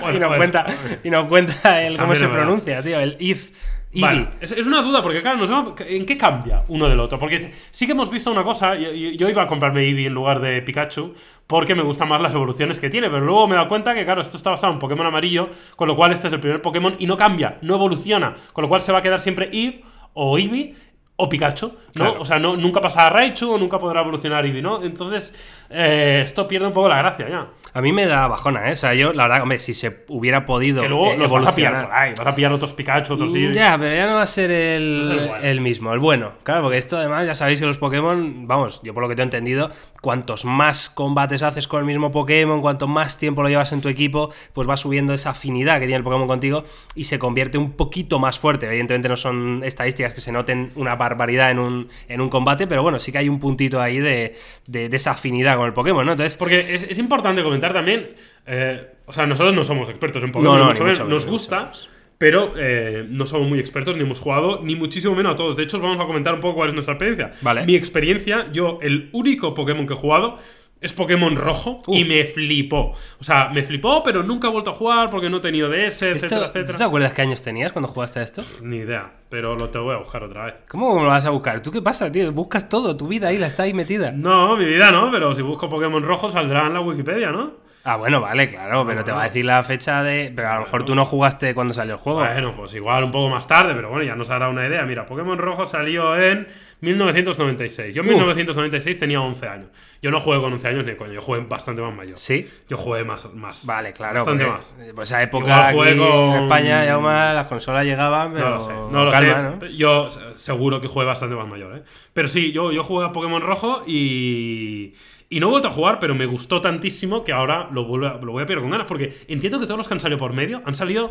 Speaker 4: Bueno,
Speaker 3: y, nos cuenta, y nos cuenta el cómo se pronuncia, tío. El If.
Speaker 4: Vale, es, es una duda porque, claro, nos vamos- ¿en qué cambia uno del otro? Porque sí- que hemos visto una cosa. Yo, iba a comprarme Eevee en lugar de Pikachu porque me gustan más las evoluciones que tiene. Pero luego me he dado cuenta que, claro, esto está basado en Pokémon amarillo, con lo cual este es el primer Pokémon y no cambia, no evoluciona. Con lo cual se va a quedar siempre Eevee o Eevee. O Pikachu, ¿no?
Speaker 3: Claro.
Speaker 4: O sea, no, nunca pasará Raichu o nunca podrá evolucionar Eevee, ¿no? Entonces, eh, esto pierde un poco la gracia ya.
Speaker 3: A mí me da bajona, ¿eh? O sea, yo, la verdad, hombre, si se hubiera podido
Speaker 4: Que luego
Speaker 3: eh,
Speaker 4: los vas a pillar por ahí, vas a pillar otros Pikachu, otros Eevee.
Speaker 3: Ya, pero ya no va a ser el,
Speaker 4: No bueno.
Speaker 3: el mismo, el bueno. Claro, porque esto además ya sabéis que los Pokémon, vamos, yo por lo que te he entendido, cuantos más combates haces con el mismo Pokémon, cuanto más tiempo lo llevas en tu equipo, pues va subiendo esa afinidad que tiene el Pokémon contigo y se convierte un poquito más fuerte. Evidentemente no son estadísticas que se noten una barbaridad en un, en un combate, pero bueno, sí que hay un puntito ahí de, de- de esa afinidad con el Pokémon, ¿no? Entonces,
Speaker 4: Porque es, es importante comentar también. eh, o sea, nosotros no somos expertos en Pokémon,
Speaker 3: No, no,
Speaker 4: mucho menos. nos gusta, pero eh, no somos muy expertos, ni hemos jugado, ni muchísimo menos a todos. De hecho, os vamos a comentar un poco cuál es nuestra experiencia.
Speaker 3: Vale.
Speaker 4: Mi experiencia, yo, el único Pokémon que he jugado. Es Pokémon rojo y me flipó. O sea, me flipó, pero nunca he vuelto a jugar porque no he tenido DS, etcétera,
Speaker 3: esto, ¿tú
Speaker 4: etcétera.
Speaker 3: te acuerdas qué años tenías cuando jugaste a esto?
Speaker 4: Ni idea, pero lo te voy a buscar otra vez.
Speaker 3: ¿Cómo lo vas a buscar? ¿Tú qué pasa, tío? Buscas todo, tu vida ahí la está ahí metida.
Speaker 4: No, mi vida no, pero si busco Pokémon rojo saldrá en la Wikipedia, ¿no?
Speaker 3: Ah, bueno, vale, claro, pero te va a decir la fecha de. Pero a lo mejor tú no jugaste cuando salió el juego.
Speaker 4: Bueno, pues igual un poco más tarde, pero bueno, ya nos hará una idea. Mira, Pokémon Rojo salió en 1996. Yo en
Speaker 3: Uf.
Speaker 4: 1996 tenía 11 años. Yo no jugué con 11 años ni coño, yo jugué bastante más mayor.
Speaker 3: Sí.
Speaker 4: Yo jugué más. más
Speaker 3: Vale, claro.
Speaker 4: Bastante
Speaker 3: porque,
Speaker 4: más.
Speaker 3: Pues esa época aquí
Speaker 4: jugué con-
Speaker 3: en España, ya más las consolas llegaban, pero
Speaker 4: No lo sé, no lo
Speaker 3: calma,
Speaker 4: sé.
Speaker 3: ¿no?
Speaker 4: Yo se- seguro que jugué bastante más mayor, ¿eh? Pero sí, yo, yo jugué a Pokémon Rojo y. Y no he vuelto a jugar, pero me gustó tantísimo que ahora lo, vuelvo a- lo voy a pillar con ganas. Porque entiendo que todos los que han salido por medio han salido.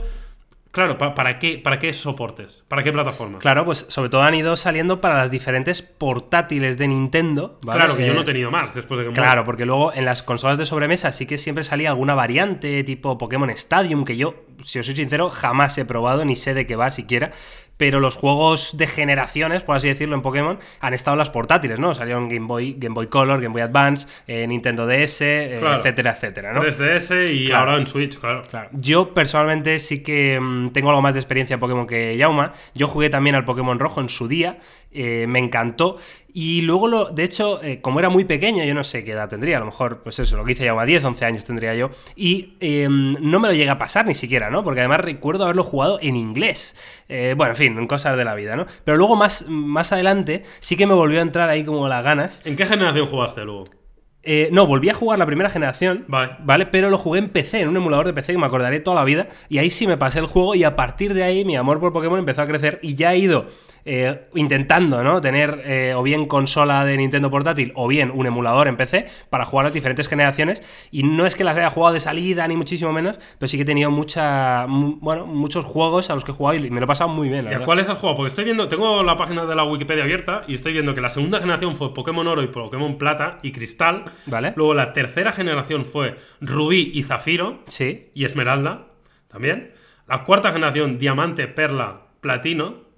Speaker 4: Claro, pa- ¿para qué, ¿para qué soportes? ¿Para qué plataforma?
Speaker 3: Claro, pues sobre todo han ido saliendo para las diferentes portátiles de Nintendo. ¿vale?
Speaker 4: Claro, que yo
Speaker 3: Eh,
Speaker 4: no he tenido más después de que
Speaker 3: Claro, porque luego en las consolas de sobremesa sí que siempre salía alguna variante tipo Pokémon Stadium, que yo, si os soy sincero, jamás he probado ni sé de qué va siquiera. Pero los juegos de generaciones, por así decirlo, en Pokémon han estado en las portátiles, ¿no? Salieron Game Boy, Game Boy Color, Game Boy Advance, eh, Nintendo DS, eh,
Speaker 4: Claro.
Speaker 3: etcétera, etcétera, ¿no?
Speaker 4: 3DS y
Speaker 3: Claro.
Speaker 4: ahora en Switch, claro.
Speaker 3: Claro. Yo personalmente sí que mm, tengo algo más de experiencia en Pokémon que Yauma. Yo jugué también al Pokémon Rojo en su día, eh, me encantó. Y luego, lo, de hecho, eh, como era muy pequeño, yo no sé qué edad tendría, a lo mejor, pues eso, lo que hice Yauma, 10, 11 años tendría yo. Y eh, no me lo llega a pasar ni siquiera, ¿no? Porque además recuerdo haberlo jugado en inglés. Eh, bueno, en fin, cosas de la vida, ¿no? Pero luego más, más adelante sí que me volvió a entrar ahí como las ganas.
Speaker 4: ¿En qué generación jugaste luego?
Speaker 3: Eh, no, volví a jugar la primera generación.
Speaker 4: Vale.
Speaker 3: ¿Vale? Pero lo jugué en PC, en un emulador de PC que me acordaré toda la vida. Y ahí sí me pasé el juego y a partir de ahí mi amor por Pokémon empezó a crecer y ya he ido eh, intentando, ¿no? Tener eh, o bien consola de Nintendo portátil o bien un emulador en PC para jugar las diferentes generaciones. Y no es que las haya jugado de salida ni muchísimo menos, pero sí que he tenido mucha, mu- bueno, muchos juegos a los que he jugado y me lo he pasado muy bien, la
Speaker 4: ¿Y a
Speaker 3: verdad.
Speaker 4: cuáles has jugado? Porque estoy viendo, tengo la página de la Wikipedia abierta y estoy viendo que la segunda generación fue Pokémon Oro y Pokémon Plata y Cristal.
Speaker 3: ¿Vale?
Speaker 4: Luego la tercera generación fue Rubí y Zafiro
Speaker 3: Sí.
Speaker 4: y Esmeralda también. La cuarta generación Diamante, Perla, Platino.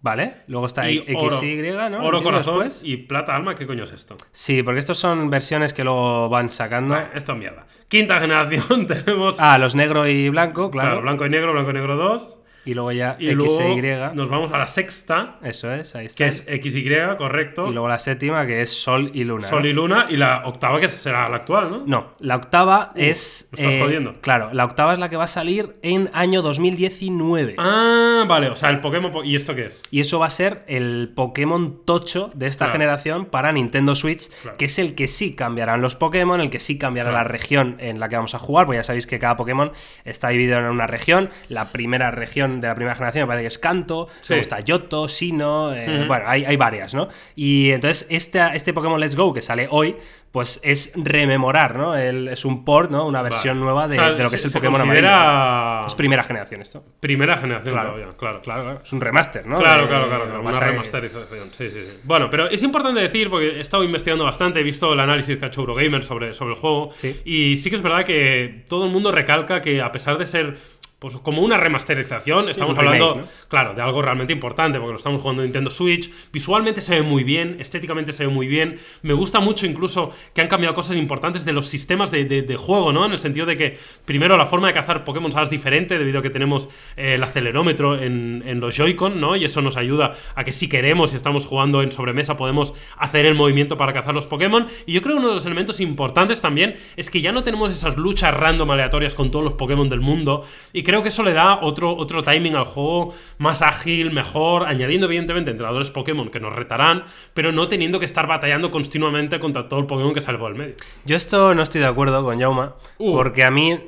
Speaker 3: ¿Vale? Luego está
Speaker 4: y oro,
Speaker 3: XY, ¿no?
Speaker 4: oro corazón
Speaker 3: después.
Speaker 4: y plata alma. ¿Qué coño es esto?
Speaker 3: Sí, porque estos son versiones que luego van sacando.
Speaker 4: Esto es mierda. Quinta generación tenemos
Speaker 3: Ah, los negro y blanco, claro.
Speaker 4: claro, blanco y negro, blanco y negro 2.
Speaker 3: Y luego ya
Speaker 4: Y
Speaker 3: XY.
Speaker 4: luego nos vamos a la sexta,
Speaker 3: Eso es, ahí está.
Speaker 4: que es XY, correcto.
Speaker 3: Y luego la séptima, que es Sol y Luna.
Speaker 4: Sol
Speaker 3: ¿no?
Speaker 4: y Luna. Y la octava, que será la actual, ¿no?
Speaker 3: No, la octava es.
Speaker 4: me estás jodiendo.
Speaker 3: Claro, la octava es la que va a salir en año 2019.
Speaker 4: Ah, vale. O sea, el Pokémon. po- ¿Y esto qué es?
Speaker 3: Y eso va a ser el Pokémon Tocho de esta
Speaker 4: Claro.
Speaker 3: generación para Nintendo Switch,
Speaker 4: Claro.
Speaker 3: que es el que sí cambiarán los Pokémon, el que sí cambiará
Speaker 4: Claro.
Speaker 3: la región en la que vamos a jugar, porque ya sabéis que cada Pokémon está dividido en una región. La primera región generación, de la primera generación, me parece que es Kanto,
Speaker 4: Sí.
Speaker 3: luego está Yoto, Sino, eh, bueno, hay, hay varias, ¿no? Y entonces este, este Pokémon Let's Go que sale hoy, pues es rememorar, ¿no? El- es un port, ¿no? Una versión
Speaker 4: Vale.
Speaker 3: nueva de,
Speaker 4: O sea,
Speaker 3: de lo que es el
Speaker 4: se
Speaker 3: Pokémon amarillo.
Speaker 4: considera
Speaker 3: Es primera generación esto.
Speaker 4: primera generación
Speaker 3: Claro.
Speaker 4: todavía, claro.
Speaker 3: Claro, claro, es un remaster, ¿no?
Speaker 4: Claro,
Speaker 3: De-
Speaker 4: claro, claro, claro, una remasterización. Sí, sí, sí. Bueno, pero es importante decir, porque he estado investigando bastante, he visto el análisis que ha hecho Eurogamer sobre, sobre el juego,
Speaker 3: Sí.
Speaker 4: y sí que es verdad que todo el mundo recalca que a pesar de ser pues como una remasterización, estamos
Speaker 3: un remake,
Speaker 4: hablando,
Speaker 3: ¿no?
Speaker 4: claro, de algo realmente importante, porque lo estamos jugando en Nintendo Switch, visualmente se ve muy bien, estéticamente se ve muy bien, me gusta mucho incluso que han cambiado cosas importantes de los sistemas de, de- de juego, ¿no? En el sentido de que, primero, la forma de cazar Pokémon ahora es diferente, debido a que tenemos eh, el acelerómetro en, en los Joy-Con, ¿no? Y eso nos ayuda a que si queremos y estamos jugando en sobremesa, podemos hacer el movimiento para cazar los Pokémon. Y yo creo que uno de los elementos importantes también es que ya no tenemos esas luchas random aleatorias con todos los Pokémon del mundo. Y creo que eso le da otro, otro timing al juego más ágil, mejor, añadiendo evidentemente entrenadores Pokémon que nos retarán, pero no teniendo que estar batallando continuamente contra todo el Pokémon que sale por el medio.
Speaker 3: Yo esto no estoy de acuerdo con Jauma,
Speaker 4: Uh.
Speaker 3: porque a mí,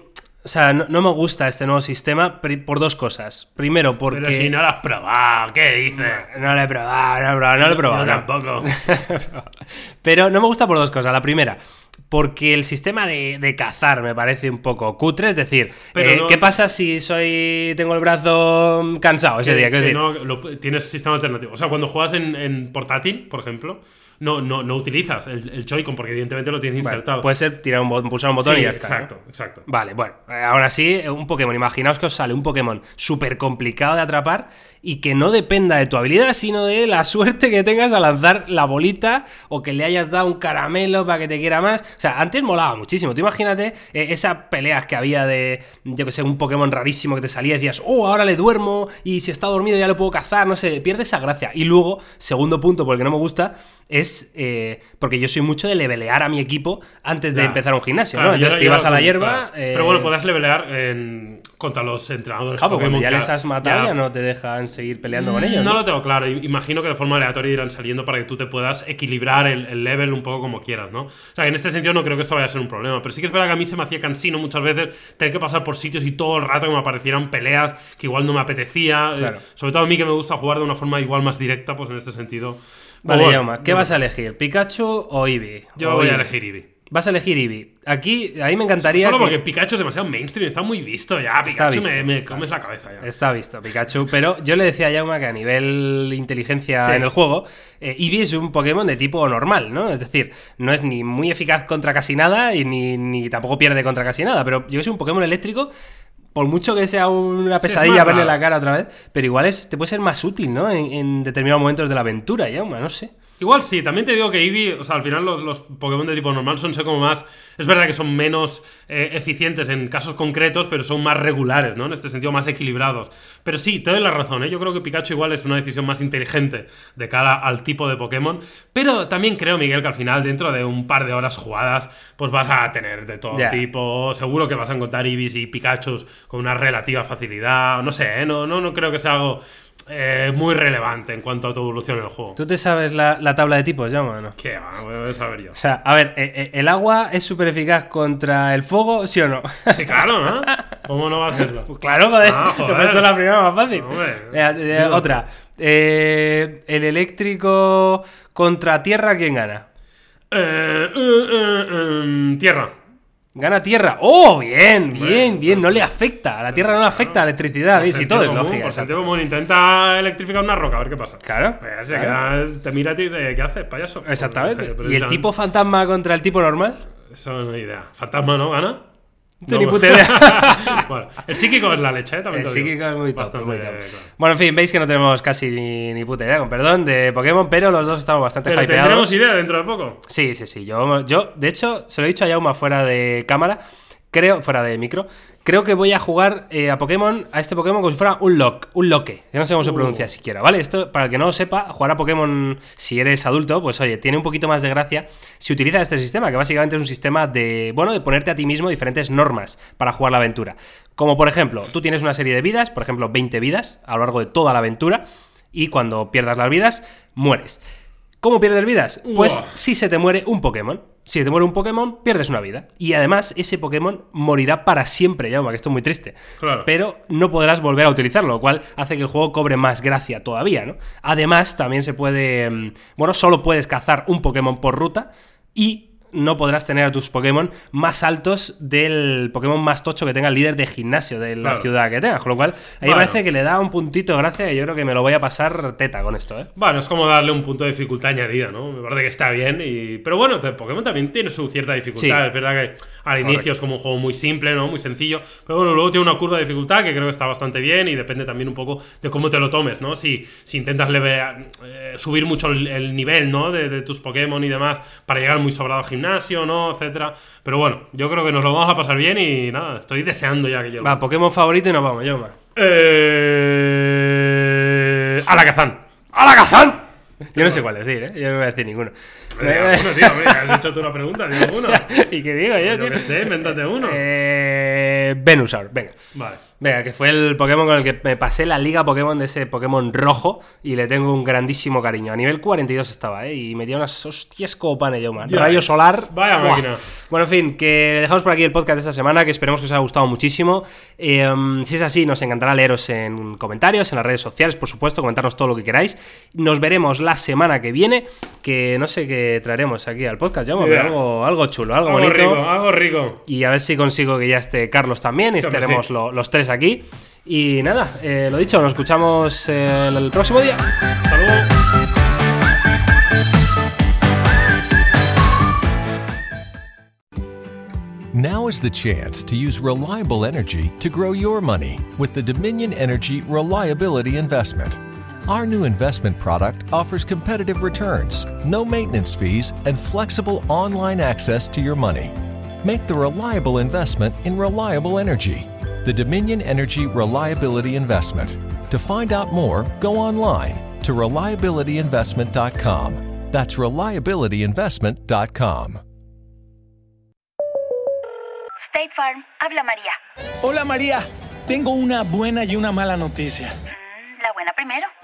Speaker 3: o sea, no, no me gusta este nuevo sistema por dos cosas. Primero, porque...
Speaker 4: Pero si no lo has probado, ¿qué dices?
Speaker 3: No lo he probado, no lo he probado, no lo he probado.
Speaker 4: Yo tampoco.
Speaker 3: Pero no me gusta por dos cosas. La primera, porque el sistema de, de cazar me parece un poco cutre. Es decir,
Speaker 4: Pero
Speaker 3: eh,
Speaker 4: no-
Speaker 3: ¿qué pasa si soy tengo el brazo cansado ese
Speaker 4: que-
Speaker 3: día?
Speaker 4: Que
Speaker 3: decir,
Speaker 4: no, lo- tienes sistema alternativo. O sea, cuando juegas en, en portátil, por ejemplo, no, no, no utilizas el, el Joy-Con porque evidentemente lo tienes
Speaker 3: Vale,
Speaker 4: insertado.
Speaker 3: puede ser tirar un pulsar un botón
Speaker 4: Sí,
Speaker 3: y ya está. ¿no?
Speaker 4: Exacto, exacto.
Speaker 3: Vale, bueno, eh, aún así, eh, un Pokémon, imaginaos que os sale un Pokémon súper complicado de atrapar y que no dependa de tu habilidad, sino de la suerte que tengas a lanzar la bolita o que le hayas dado un caramelo para que te quiera más. O sea, antes molaba muchísimo. Tú imagínate eh, esas peleas que había de, yo que sé, un Pokémon rarísimo que te salía y decías, oh, ahora le duermo y si está dormido ya lo puedo cazar, no sé, pierde esa gracia. Y luego, segundo punto, por el que no me gusta, es eh, porque yo soy mucho de levelear a mi equipo antes de
Speaker 4: Ya.
Speaker 3: empezar un gimnasio,
Speaker 4: Claro,
Speaker 3: ¿no? Entonces te ibas a la
Speaker 4: claro.
Speaker 3: hierba. eh,
Speaker 4: Pero bueno, podrás levelear en- contra los entrenadores Pokémon.
Speaker 3: cuando ya les has matado ya no te dejan seguir peleando con ellos.
Speaker 4: No
Speaker 3: ¿no?
Speaker 4: lo tengo claro. Imagino que de forma aleatoria irán saliendo para que tú te puedas equilibrar el, el level un poco como quieras, ¿no? O sea, que en este sentido no creo que esto vaya a ser un problema. Pero sí que es verdad que a mí se me hacía cansino muchas veces tener que pasar por sitios y todo el rato que me aparecieran peleas que igual no me apetecía.
Speaker 3: Claro.
Speaker 4: Eh, sobre todo a mí que me gusta jugar de una forma igual más directa, pues en este sentido.
Speaker 3: Vale,
Speaker 4: Bueno,
Speaker 3: Yauma, ¿qué vas a elegir? ¿Pikachu o Eevee?
Speaker 4: Yo
Speaker 3: O
Speaker 4: voy a elegir Eevee.
Speaker 3: Vas a elegir Eevee. Aquí, a mí me encantaría.
Speaker 4: Solo
Speaker 3: que-
Speaker 4: porque Pikachu es demasiado mainstream, está muy visto ya. Pikachu
Speaker 3: visto,
Speaker 4: me, me comes la cabeza ya.
Speaker 3: Está visto, Pikachu. Pero yo le decía a Yauma que a nivel inteligencia
Speaker 4: Sí.
Speaker 3: en el juego, eh, Eevee es un Pokémon de tipo normal, ¿no? Es decir, no es ni muy eficaz contra casi nada y ni, ni tampoco pierde contra casi nada. Pero yo que soy un Pokémon eléctrico. Por mucho que sea una pesadilla verle la cara otra vez, pero igual es, te puede ser más útil, ¿no? En, en determinados momentos de la aventura, Yauma, no sé.
Speaker 4: Igual sí, también te digo que Eevee, o sea, al final los, los Pokémon de tipo normal son como más. Es verdad que son menos eh, eficientes en casos concretos, pero son más regulares, ¿no? En este sentido, más equilibrados. Pero sí, te doy la razón, ¿eh? Yo creo que Pikachu igual es una decisión más inteligente de cara al tipo de Pokémon. Pero también creo, Miguel, que al final, dentro de un par de horas jugadas, pues vas a tener de todo
Speaker 3: Ya.
Speaker 4: tipo. Seguro que vas a encontrar Eevees y Pikachus con una relativa facilidad. No sé, ¿eh? No, no, no creo que sea algo eh, muy relevante en cuanto a tu evolución en el juego.
Speaker 3: ¿Tú te sabes la, la tabla de tipos, Yauma, o no?
Speaker 4: ¿Qué va? Voy a saber yo.
Speaker 3: O sea, a ver, eh, eh, ¿el agua es súper eficaz contra el fuego, sí o no?
Speaker 4: Sí, claro, ¿no? ¿Cómo no va a serlo?
Speaker 3: Pues claro, joder.
Speaker 4: Ah,
Speaker 3: Te
Speaker 4: joder.
Speaker 3: puesto la primera más fácil. Eh, otra. ¿El eléctrico contra tierra quién gana?
Speaker 4: Eh, tierra.
Speaker 3: Gana tierra. ¡Oh! Bien, bien, bien. No le afecta. A la tierra no le afecta la electricidad, ¿veis? Y todo es lógica.
Speaker 4: Por sentido común, intenta electrificar una roca, a ver qué pasa.
Speaker 3: Claro.
Speaker 4: Eh, se
Speaker 3: claro.
Speaker 4: queda- te mira a ti de qué haces, payaso.
Speaker 3: Exactamente.
Speaker 4: Pues,
Speaker 3: ¿Y el
Speaker 4: precisamente.
Speaker 3: tipo fantasma contra el tipo normal?
Speaker 4: Eso no es idea. Fantasma, ¿no? ¿Gana?
Speaker 3: No ni
Speaker 4: pues-
Speaker 3: puta idea.
Speaker 4: bueno, el psíquico es la leche, ¿eh? También
Speaker 3: El psíquico es muy top,
Speaker 4: Bastante,
Speaker 3: muy top.
Speaker 4: claro.
Speaker 3: Bueno, en fin, veis que no tenemos casi ni, ni puta idea, con perdón, de Pokémon, pero los dos estamos bastante
Speaker 4: Pero
Speaker 3: hypeados.
Speaker 4: tendremos idea dentro de poco.
Speaker 3: Sí, sí, sí. Yo, yo, de hecho, se lo he dicho a Yauma fuera de cámara. Creo, fuera de micro. Creo que voy a jugar eh, a Pokémon, a este Pokémon como si fuera un lock, un loque. Que no sé cómo se
Speaker 4: Uh.
Speaker 3: pronuncia siquiera, ¿vale? Esto, para el que no lo sepa, jugar a Pokémon, si eres adulto, pues oye, tiene un poquito más de gracia si utilizas este sistema, que básicamente es un sistema de, bueno, de ponerte a ti mismo diferentes normas para jugar la aventura. Como por ejemplo, tú tienes una serie de vidas, por ejemplo, 20 vidas a lo largo de toda la aventura, y cuando pierdas las vidas, mueres. ¿Cómo pierdes vidas? Pues si se te muere un Pokémon. Si te muere un Pokémon, pierdes una vida. Y además, ese Pokémon morirá para siempre, ya, que esto es muy triste.
Speaker 4: Claro.
Speaker 3: Pero no podrás volver a utilizarlo, lo cual hace que el juego cobre más gracia todavía, ¿no? Además, también se puede. mm, Bueno, solo puedes cazar un Pokémon por ruta y no podrás tener a tus Pokémon más altos del Pokémon más tocho que tenga el líder de gimnasio de la
Speaker 4: Claro.
Speaker 3: ciudad que tengas. Con lo cual, ahí
Speaker 4: Bueno.
Speaker 3: parece que le da un puntito de gracia y yo creo que me lo voy a pasar teta con esto, ¿eh?
Speaker 4: Bueno, es como darle un punto de dificultad añadida, ¿no? Me parece que está bien. Y... Pero bueno, Pokémon también tiene su cierta dificultad.
Speaker 3: Sí.
Speaker 4: Es verdad que al inicio es como un juego muy simple, ¿no? Muy sencillo. Pero bueno, luego tiene una curva de dificultad que creo que está bastante bien y depende también un poco de cómo te lo tomes, ¿no? Si, si intentas leve- eh, subir mucho el, el nivel, ¿no? De, de tus Pokémon y demás para llegar muy sobrado al gimnasio, ¿no? Etcétera. Pero bueno, yo creo que nos lo vamos a pasar bien y nada, estoy deseando ya que yo
Speaker 3: Va, Pokémon favorito y nos vamos, yo, man.
Speaker 4: Eh... Alakazam.
Speaker 3: ¡Alakazam! Yo no sé cuál decir, ¿eh? Yo no voy a decir ninguno.
Speaker 4: Venga, uno, tío, has hecho tú una pregunta, digo uno.
Speaker 3: ¿Y qué digo yo,
Speaker 4: Yo
Speaker 3: tío?
Speaker 4: qué sé, invéntate uno.
Speaker 3: Eh, Venusaur, venga.
Speaker 4: Vale.
Speaker 3: Venga, que fue el Pokémon con el que me pasé la liga Pokémon de ese Pokémon rojo y le tengo un grandísimo cariño. A nivel 42 estaba, ¿eh? Y me dio unas hostias como pane yo, man. Rayo solar.
Speaker 4: Vaya
Speaker 3: ¡buah!
Speaker 4: máquina.
Speaker 3: Bueno, en fin, que dejamos por aquí el podcast de esta semana, que esperemos que os haya gustado muchísimo. Eh, si es así, nos encantará leeros en comentarios, en las redes sociales, por supuesto, comentarnos todo lo que queráis. Nos veremos la semana que viene, que no sé qué traeremos aquí al podcast, ya,
Speaker 4: idea.
Speaker 3: algo, algo chulo, algo,
Speaker 4: Algo
Speaker 3: bonito.
Speaker 4: rico, algo rico.
Speaker 3: Y a ver si consigo que ya esté Carlos también y estaremos
Speaker 4: sí.
Speaker 3: lo- los tres aquí. Y nada, eh, lo dicho, nos escuchamos eh, el próximo día.
Speaker 4: Hasta luego.
Speaker 5: Now is the chance to use reliable energy to grow your money with the Dominion Energy Reliability Investment. Our new investment product offers competitive returns, no maintenance fees, and flexible online access to your money. Make the reliable investment in reliable energy. The Dominion Energy Reliability Investment. To find out more, go online to reliabilityinvestment.com. That's reliabilityinvestment.com.
Speaker 6: State Farm, habla María.
Speaker 7: Hola María, tengo una buena y una mala noticia.